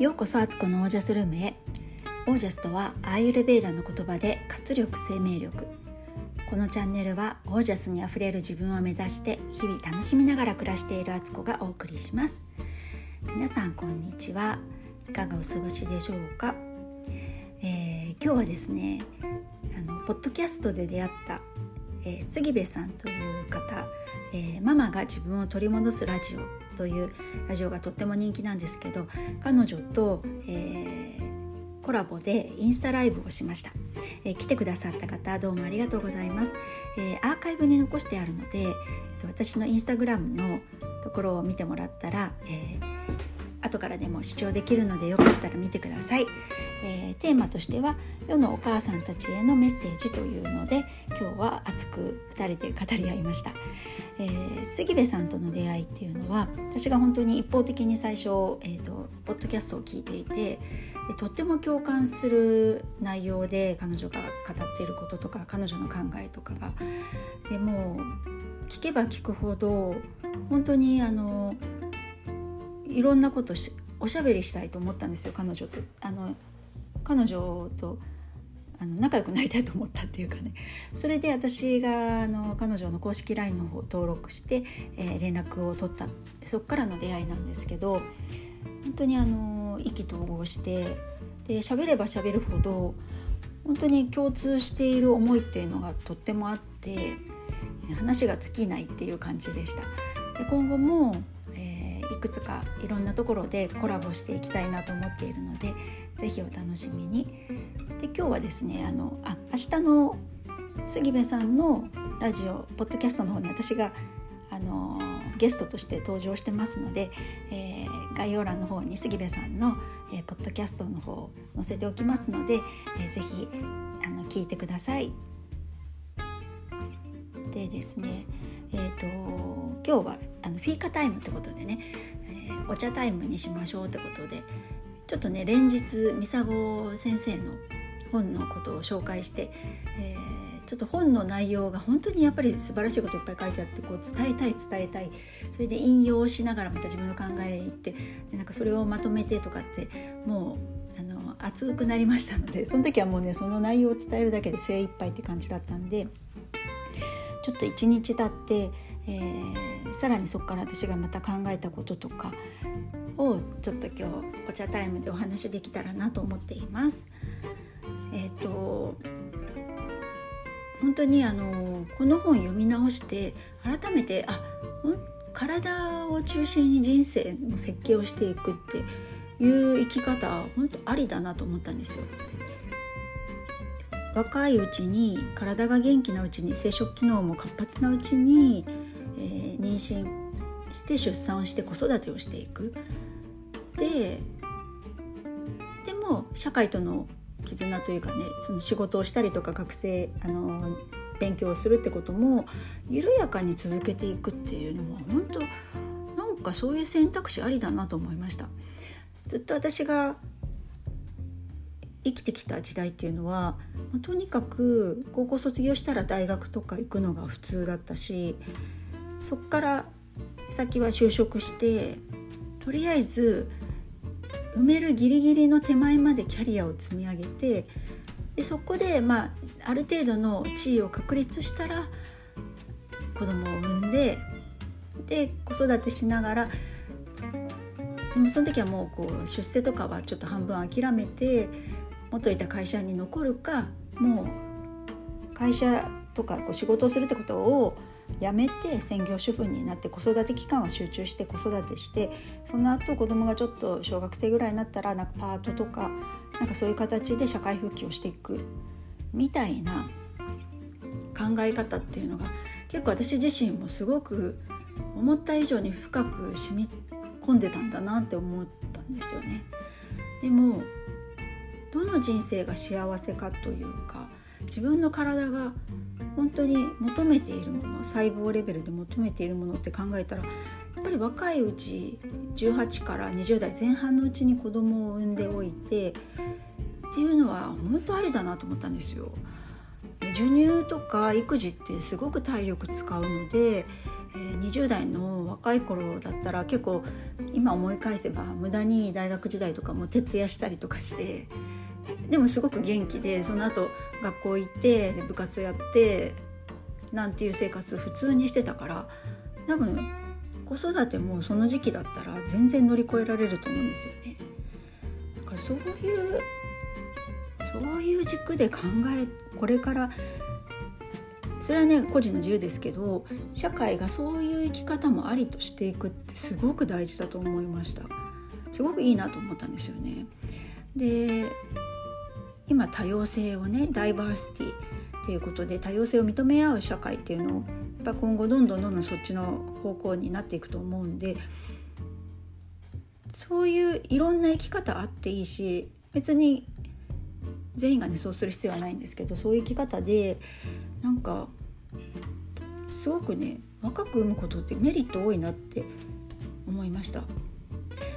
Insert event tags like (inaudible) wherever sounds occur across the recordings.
ようこそアツコのオージャスルームへ。オージャスとはアーユルベーダの言葉で活力生命力。このチャンネルはオージャスにあふれる自分を目指して日々楽しみながら暮らしているアツコがお送りします。皆さんこんにちは。いかがお過ごしでしょうか、えー、今日はですねあのポッドキャストで出会った、えー、杉部さんという方、えー、ママが自分を取り戻すラジオというラジオがとっても人気なんですけど彼女と、えー、コラボでインスタライブをしました、えー、来てくださった方どうもありがとうございます、えー、アーカイブに残してあるので私のインスタグラムのところを見てもらったら、え後からでも視聴できるのでよかったら見てください、えー、テーマとしては世のお母さんたちへのメッセージというので今日は熱く2人で語り合いました、えー、杉部さんとの出会いっていうのは私が本当に一方的に最初、えーと、ポッドキャストを聞いていてとっても共感する内容で彼女が語っていることとか彼女の考えとかがでも聞けば聞くほど本当にあのいろんなことしおしゃべりしたいと思ったんですよ彼女と。あの彼女とあの仲良くなりたいと思ったっていうかねそれで私があの彼女の公式 LINE の方を登録して、えー、連絡を取ったそこからの出会いなんですけど本当にあの意気投合してで喋れば喋るほど本当に共通している思いっていうのがとってもあって話が尽きないっていう感じでした。で今後もいくつかいろんなところでコラボしていきたいなと思っているので是非お楽しみに。で今日はですねあのあ明日の杉部さんのラジオポッドキャストの方に私があのゲストとして登場してますので、えー、概要欄の方に杉部さんの、えー、ポッドキャストの方を載せておきますので、えー、ぜひあの聞いてください。でですねえーと、今日はあのフィーカタイムってことでね、えー、お茶タイムにしましょうってことでちょっとね連日ミサゴ先生の本のことを紹介して、えー、ちょっと本の内容が本当にやっぱり素晴らしいこといっぱい書いてあってこう伝えたい伝えたいそれで引用しながらまた自分の考え言ってでなんかそれをまとめてとかってもうあの熱くなりましたのでその時はもうねその内容を伝えるだけで精一杯って感じだったんで。ちょっと一日経って、えー、さらにそこから私がまた考えたこととかをちょっと今日お茶タイムでお話できたらなと思っています。えっ、ー、と本当にあのこの本読み直して改めてあ体を中心に人生の設計をしていくっていう生き方本当ありだなと思ったんですよ。若いうちに体が元気なうちに生殖機能も活発なうちに、えー、妊娠して出産をして子育てをしていく。ででも社会との絆というかねその仕事をしたりとか学生あの勉強をするってことも緩やかに続けていくっていうのも本当なんかそういう選択肢ありだなと思いました。ずっと私が生きてきた時代っていうのはとにかく高校卒業したら大学とか行くのが普通だったしそっから先は就職してとりあえず埋めるギリギリの手前までキャリアを積み上げてでそこで、まあ、ある程度の地位を確立したら子供を産んでで子育てしながらでもその時はもうこう出世とかはちょっと半分諦めて元いた会社に残るかもう会社とかこう仕事をするってことをやめて専業主婦になって子育て期間は集中して子育てしてその後子供がちょっと小学生ぐらいになったらなんかパートとかなんかそういう形で社会復帰をしていくみたいな考え方っていうのが結構私自身もすごく思った以上に深く染み込んでたんだなって思ったんですよね。でもどの人生が幸せかというか自分の体が本当に求めているもの細胞レベルで求めているものって考えたらやっぱり若いうち18から20代前半のうちに子供を産んでおいてっていうのは本当ありだなと思ったんですよ。授乳とか育児ってすごく体力使うので、20代の若い頃だったら結構今思い返せば無駄に大学時代とかも徹夜したりとかしてでもすごく元気でその後学校行って部活やってなんていう生活普通にしてたから多分子育てもその時期だったら全然乗り越えられると思うんですよね。だからそういうそういう軸で考えこれからそれはね個人の自由ですけど社会がそういう生き方もありとしていくってすごく大事だと思いましたすごくいいなと思ったんですよねで今多様性をねダイバーシティっていうことで多様性を認め合う社会っていうのをやっぱ今後どんどんどんどんそっちの方向になっていくと思うんでそういういろんな生き方あっていいし別に全員がねそうする必要はないんですけどそういう生き方でなんかすごくね若く産むことってメリット多いなって思いました。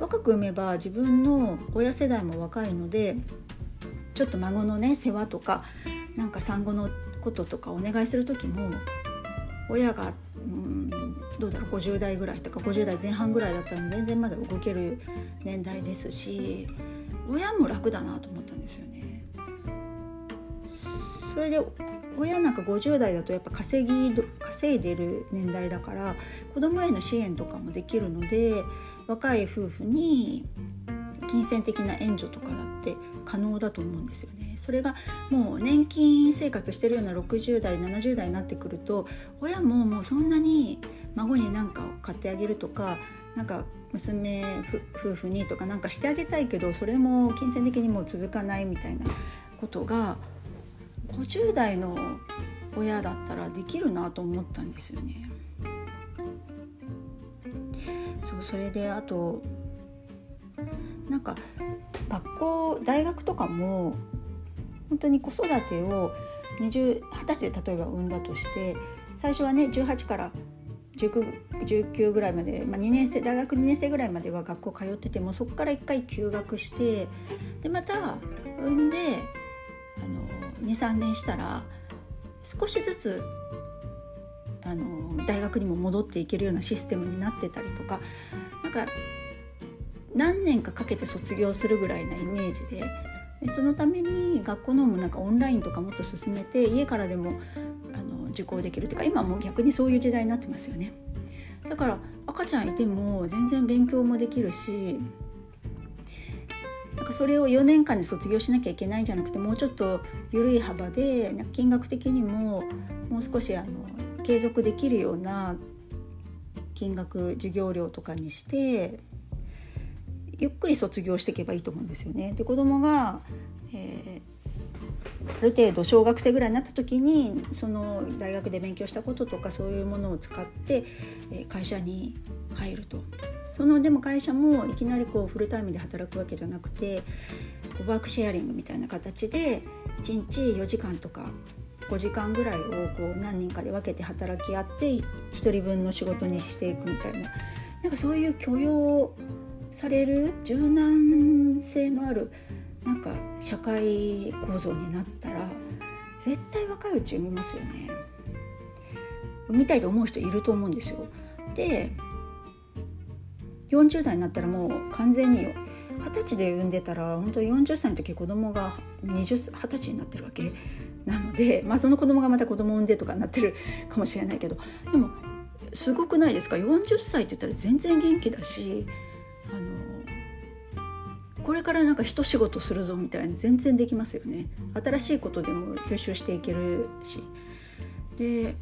若く産めば自分の親世代も若いのでちょっと孫のね世話とかなんか産後のこととかお願いする時も親が、うん、どうだろう50代ぐらいとか50代前半ぐらいだったら全然まだ動ける年代ですし親も楽だなと思ったんですよね。それで親なんか50代だとやっぱ稼ぎ稼いでる年代だから子供への支援とかもできるので若い夫婦に金銭的な援助とかだって可能だと思うんですよね。それがもう年金生活してるような60代70代になってくると親ももうそんなに孫に何かを買ってあげるとかなんか娘夫婦にとかなんかしてあげたいけどそれも金銭的にもう続かないみたいなことが50代の親だったらできるなと思ったんですよね。そうそれであとなんか学校大学とかも本当に子育てを20 20歳で例えば産んだとして最初はね18から19ぐらいまで、まあ、2年生大学2年生ぐらいまでは学校通っててもそこから1回休学してでまた産んで23年したら少しずつあの大学にも戻っていけるようなシステムになってたりとかなんか何年かかけて卒業するぐらいなイメージででそのために学校のもなんかオンラインとかもっと進めて家からでもあの受講できるっていうか今も逆にそういう時代になってますよね。だから赤ちゃんいても全然勉強もできるしなんかそれを4年間で卒業しなきゃいけないんじゃなくてもうちょっと緩い幅で金額的にももう少しあの継続できるような金額授業料とかにしてゆっくり卒業していけばいいと思うんですよね。で子供が、えー、ある程度小学生ぐらいになった時にその大学で勉強したこととかそういうものを使って、えー、会社に入ると。そのでも会社もいきなりこうフルタイムで働くわけじゃなくてワークシェアリングみたいな形で1日4時間とか5時間ぐらいをこう何人かで分けて働き合って1人分の仕事にしていくみたいななんかそういう許容される柔軟性のあるなんか社会構造になったら絶対若いうち産みますよね。産みたいと思う人いると思うんですよ。で40代になったらもう完全に二十歳で産んでたら本当40歳の時子供が二十歳になってるわけなので、まあ、その子供がまた子供産んでとかなってるかもしれないけどでもすごくないですか？40歳って言ったら全然元気だしこれからなんか一仕事するぞみたいな全然できますよね。新しいことでも吸収していけるし。で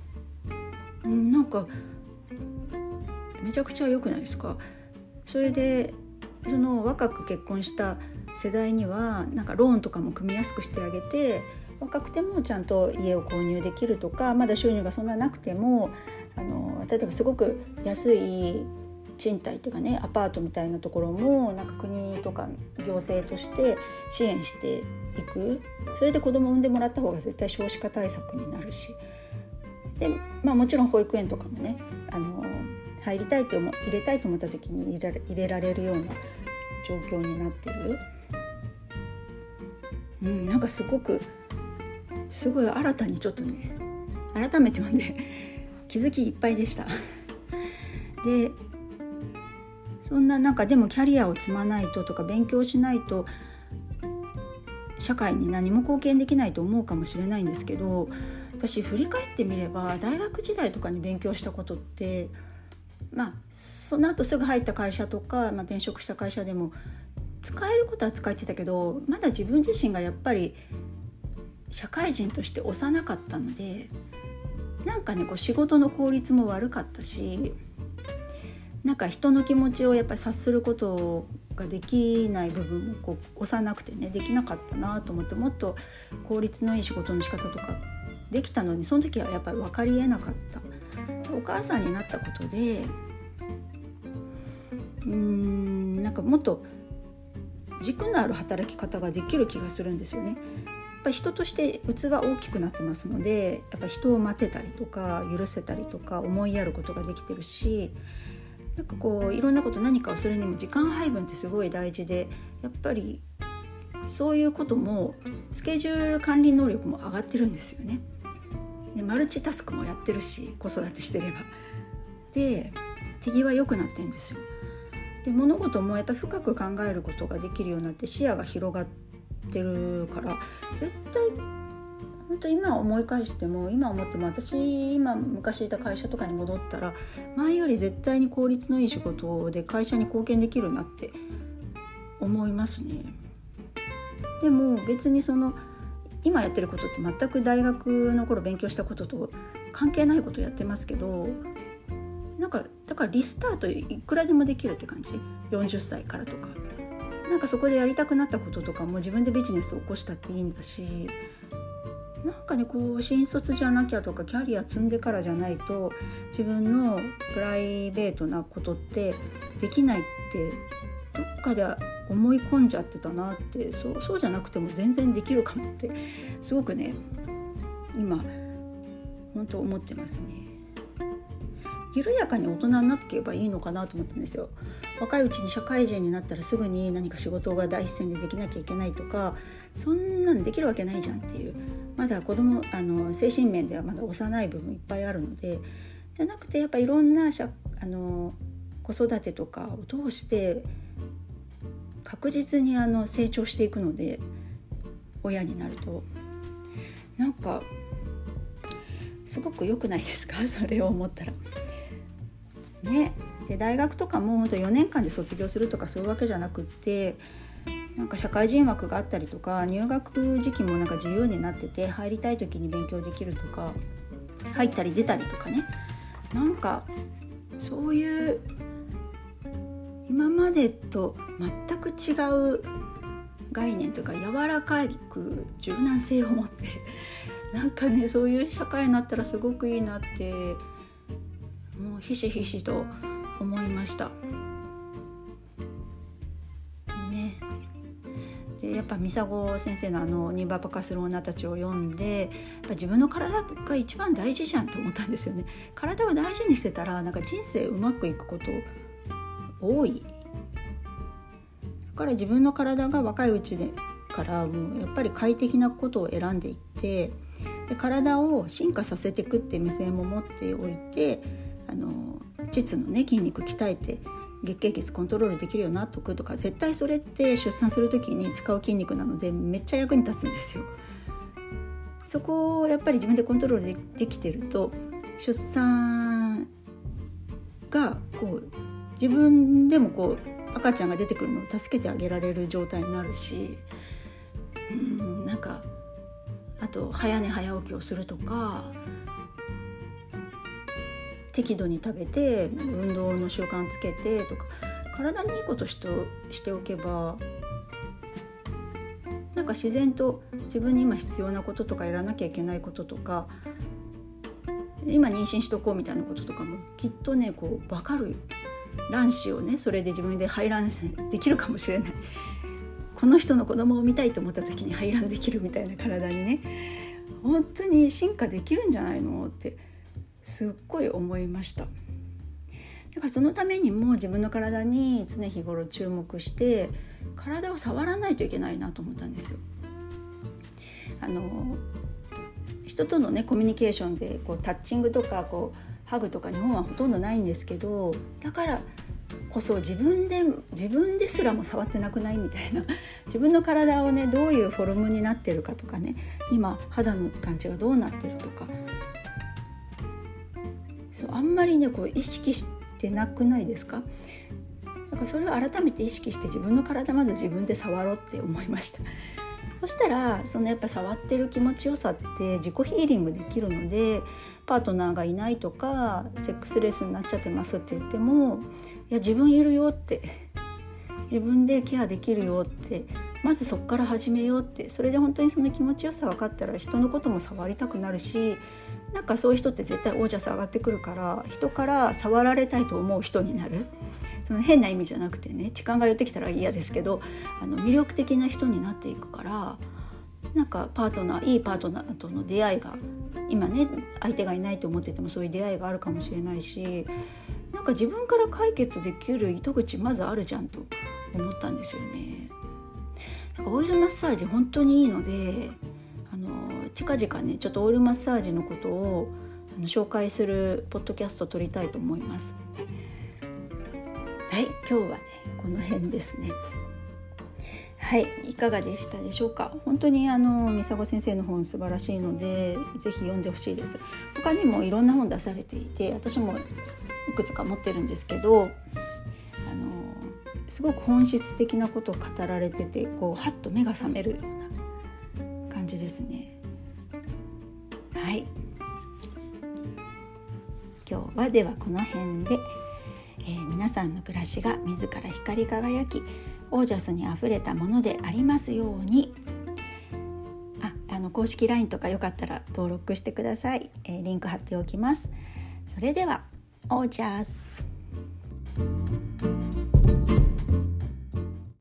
なんかめちゃくちゃ良くないですか？それでその若く結婚した世代にはなんかローンとかも組みやすくしてあげて若くてもちゃんと家を購入できるとかまだ収入がそんななくてもあの例えばすごく安い賃貸っていうかねアパートみたいなところもなんか国とか行政として支援していくそれで子供を産んでもらった方が絶対少子化対策になるしで、まあ、もちろん保育園とかもねあの入りたいと思入れたいと思った時に入れ入れられるような状況になってる。うん、なんかすごくすごい新たにちょっとね改めて読んで気づきいっぱいでした。でそんななんかでもキャリアを積まないととか勉強しないと社会に何も貢献できないと思うかもしれないんですけど私振り返ってみれば大学時代とかに勉強したことってまあその後すぐ入った会社とか、まあ、転職した会社でも使えることは使えてたけどまだ自分自身がやっぱり社会人として幼かったのでなんかねこう仕事の効率も悪かったしなんか人の気持ちをやっぱり察することができない部分もこう幼くてねできなかったなと思ってもっと効率のいい仕事の仕方とかできたのにその時はやっぱり分かりえなかったお母さんになったことでうーんなんかもっと軸のある働き方ができる気がするんですよね。やっぱ人として器大きくなってますのでやっぱ人を待てたりとか許せたりとか思いやることができてるしなんかこういろんなこと何かをするにも時間配分ってすごい大事でやっぱりそういうこともスケジュール管理能力も上がってるんですよね。でマルチタスクもやってるし子育てしてれば。で手際良くなってんですよ。で物事もやっぱ深く考えることができるようになって視野が広がってるから絶対本当今思い返しても今思っても私今昔いた会社とかに戻ったら前より絶対に効率のいい仕事で会社に貢献できるなって思いますね。でも別にその今やってることって全く大学の頃勉強したことと関係ないことやってますけどなんかだからリスタートいくらでもできるって感じ？40歳からとかなんかそこでやりたくなったこととかも自分でビジネスを起こしたっていいんだしなんかねこう新卒じゃなきゃとかキャリア積んでからじゃないと自分のプライベートなことってできないってどっかで思い込んじゃってたなってそうそうじゃなくても全然できるかもってすごくね今本当思ってますね。緩やかに大人になっていけばいいのかなと思ったんですよ若いうちに社会人になったらすぐに何か仕事が第一線でできなきゃいけないとかそんなんできるわけないじゃんっていうまだ子供あの精神面ではまだ幼い部分いっぱいあるのでじゃなくてやっぱいろんなあの子育てとかを通して確実にあの成長していくので親になると。なんかすごく良くないですか？(laughs) それを思ったら。ね、で大学とかも本当4年間で卒業するとかそういうわけじゃなくってなんか社会人枠があったりとか入学時期もなんか自由になってて入りたい時に勉強できるとか入ったり出たりとかねなんかそういう今までと全く違う概念というか柔らかく柔軟性を持って (laughs) なんかねそういう社会になったらすごくいいなってもうひしひしと思いました。でやっぱミサゴ先生のあの「ニンバパカする女たち」を読んでやっぱ自分の体が一番大事じゃんと思ったんですよね。体を大事にしてたらなんか人生うまくいくこと多い。だから自分の体が若いうちでからもうやっぱり快適なことを選んでいってで体を進化させていくっていう目線も持っておいてあの膣のね筋肉鍛えて月経血コントロールできるようになっとくとか絶対それって出産する時に使う筋肉なのでめっちゃ役に立つんですよ。そこをやっぱり自分でコントロールでできてると出産がこう自分でもこう赤ちゃんが出てくるのを助けてあげられる状態になるしうんなんかあと早寝早起きをするとか適度に食べて運動の習慣つけてとか体にいいことしとしておけばなんか自然と自分に今必要なこととかやらなきゃいけないこととか今妊娠しとこうみたいなこととかもきっとねこう分かる卵子をねそれで自分で排卵できるかもしれない。この人の子供を見たいと思った時に排卵できるみたいな体にね本当に進化できるんじゃないのってすっごい思いました。だからそのためにも自分の体に常日頃注目して体を触らないといけないなと思ったんですよ。あの人とのねコミュニケーションでこうタッチングとかこうハグとか日本はほとんどないんですけどだからこそ自分で自分ですらも触ってなくないみたいな (laughs) 自分の体をねどういうフォルムになってるかとかね今肌の感じがどうなってるとかそうあんまりねこう意識してなくないですか？だからそれを改めて意識して自分の体まず自分で触ろうって思いました。そしたらそのやっぱ触ってる気持ちよさって自己ヒーリングできるのでパートナーがいないとかセックスレスになっちゃってますって言ってもいや自分いるよって自分でケアできるよってまずそこから始めようってそれで本当にその気持ちよさ分かったら人のことも触りたくなるしなんかそういう人って絶対オージャス上がってくるから人から触られたいと思う人になるその変な意味じゃなくてね痴漢が寄ってきたら嫌ですけどあの魅力的な人になっていくからなんかパートナーいいパートナーとの出会いが今ね相手がいないと思っててもそういう出会いがあるかもしれないしなんか自分から解決できる糸口まずあるじゃんと思ったんですよね。なんかオイルマッサージ本当にいいので近々ねちょっとオイルマッサージのことをあの紹介するポッドキャスト撮りたいと思います。はい今日はねこの辺ですね。はいいかがでしたでしょうか？本当にあの三佐先生の本素晴らしいのでぜひ読んでほしいです他にもいろんな本出されていて私もいくつか持ってるんですけどあのすごく本質的なことを語られててこうハッと目が覚めるような感じですねはい。今日はではこの辺で、えー、皆さんの暮らしが自ら光り輝きオージャスにあふれたものでありますように。ああの公式 LINE とかよかったら登録してください、えー、リンク貼っておきます。それではオージャス。